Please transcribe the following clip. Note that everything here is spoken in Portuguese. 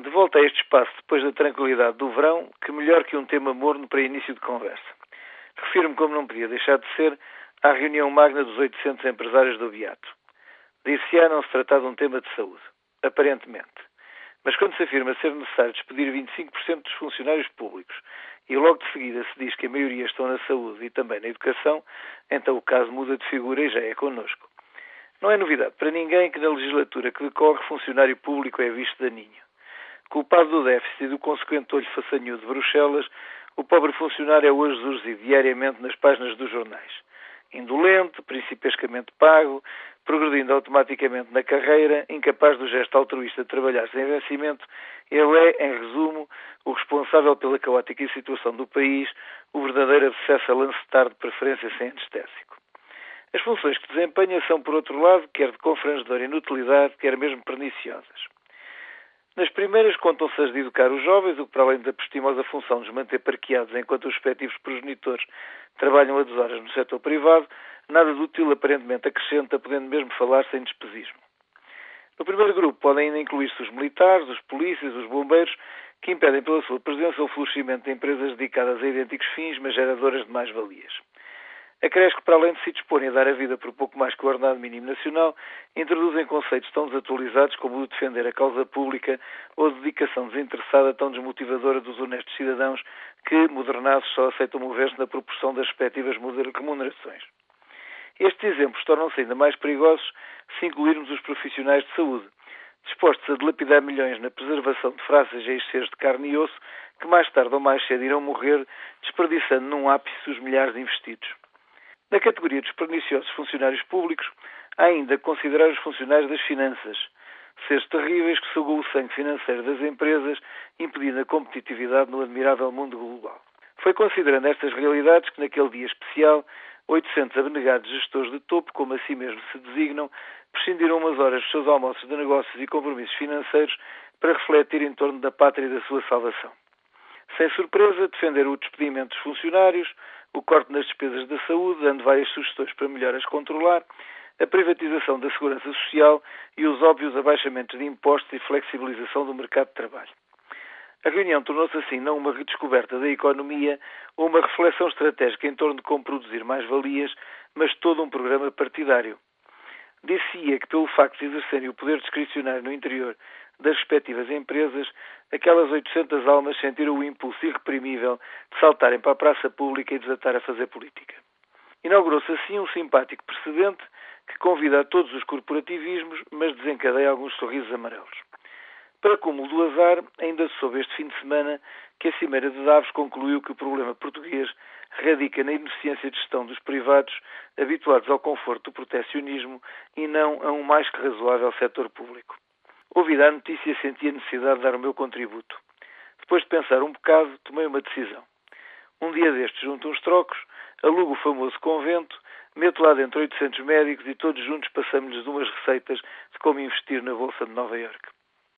De volta a este espaço depois da tranquilidade do verão, que melhor que um tema morno para início de conversa. Refiro-me, como não podia deixar de ser, à reunião magna dos 800 empresários do Beato. Dir-se-á não se tratar de um tema de saúde, aparentemente. Mas quando se afirma ser necessário despedir 25% dos funcionários públicos e logo de seguida se diz que a maioria estão na saúde e também na educação, então o caso muda de figura e já é connosco. Não é novidade para ninguém que na legislatura que decorre funcionário público é visto daninho. Culpado do déficit e do consequente olho façanhudo de Bruxelas, o pobre funcionário é hoje surgido diariamente nas páginas dos jornais. Indolente, principescamente pago, progredindo automaticamente na carreira, incapaz do gesto altruísta de trabalhar sem vencimento, ele é, em resumo, o responsável pela caótica situação do país, o verdadeiro abscesso a lancetar de preferência sem anestésico. As funções que desempenha são, por outro lado, quer de confrangedora inutilidade, quer mesmo perniciosas. Nas primeiras contam-se as de educar os jovens, o que para além da prestimosa função de os manter parqueados enquanto os respectivos progenitores trabalham a horas no setor privado, nada de útil aparentemente acrescenta, podendo mesmo falar sem despesismo. No primeiro grupo podem ainda incluir-se os militares, os polícias, os bombeiros, que impedem pela sua presença o florescimento de empresas dedicadas a idênticos fins, mas geradoras de mais-valias. Acresce que, para além de se disporem a dar a vida por pouco mais que o ordenado mínimo nacional, introduzem conceitos tão desatualizados como o de defender a causa pública ou a dedicação desinteressada tão desmotivadora dos honestos cidadãos que, modernados, só aceitam mover-se na proporção das respectivas remunerações. Estes exemplos tornam-se ainda mais perigosos se incluirmos os profissionais de saúde, dispostos a dilapidar milhões na preservação de frágeis seres de carne e osso que mais tarde ou mais cedo irão morrer, desperdiçando num ápice os milhares investidos. Na categoria dos perniciosos funcionários públicos, há ainda considerar os funcionários das finanças, seres terríveis que sugam o sangue financeiro das empresas, impedindo a competitividade no admirável mundo global. Foi considerando estas realidades que, naquele dia especial, 800 abnegados gestores de topo, como assim mesmo se designam, prescindiram umas horas dos seus almoços de negócios e compromissos financeiros para refletir em torno da pátria e da sua salvação. Sem surpresa, defenderam o despedimento dos funcionários, o corte nas despesas da saúde, dando várias sugestões para melhor as controlar, a privatização da segurança social e os óbvios abaixamentos de impostos e flexibilização do mercado de trabalho. A reunião tornou-se assim não uma redescoberta da economia ou uma reflexão estratégica em torno de como produzir mais valias, mas todo um programa partidário. Dizia que, pelo facto de exercerem o poder discricionário no interior das respectivas empresas, aquelas 800 almas sentiram o impulso irreprimível de saltarem para a praça pública e desatar a fazer política. Inaugurou-se assim um simpático precedente que convida a todos os corporativismos, mas desencadeia alguns sorrisos amarelos. Para cúmulo do azar, ainda soube este fim de semana que a Cimeira de Davos concluiu que o problema português radica na ineficiência de gestão dos privados, habituados ao conforto do protecionismo e não a um mais que razoável setor público. Ouvida a notícia, senti a necessidade de dar o meu contributo. Depois de pensar um bocado, tomei uma decisão. Um dia destes, junto uns trocos, alugo o famoso convento, meto lá dentro 800 médicos e todos juntos passamos-lhes umas receitas de como investir na Bolsa de Nova Iorque.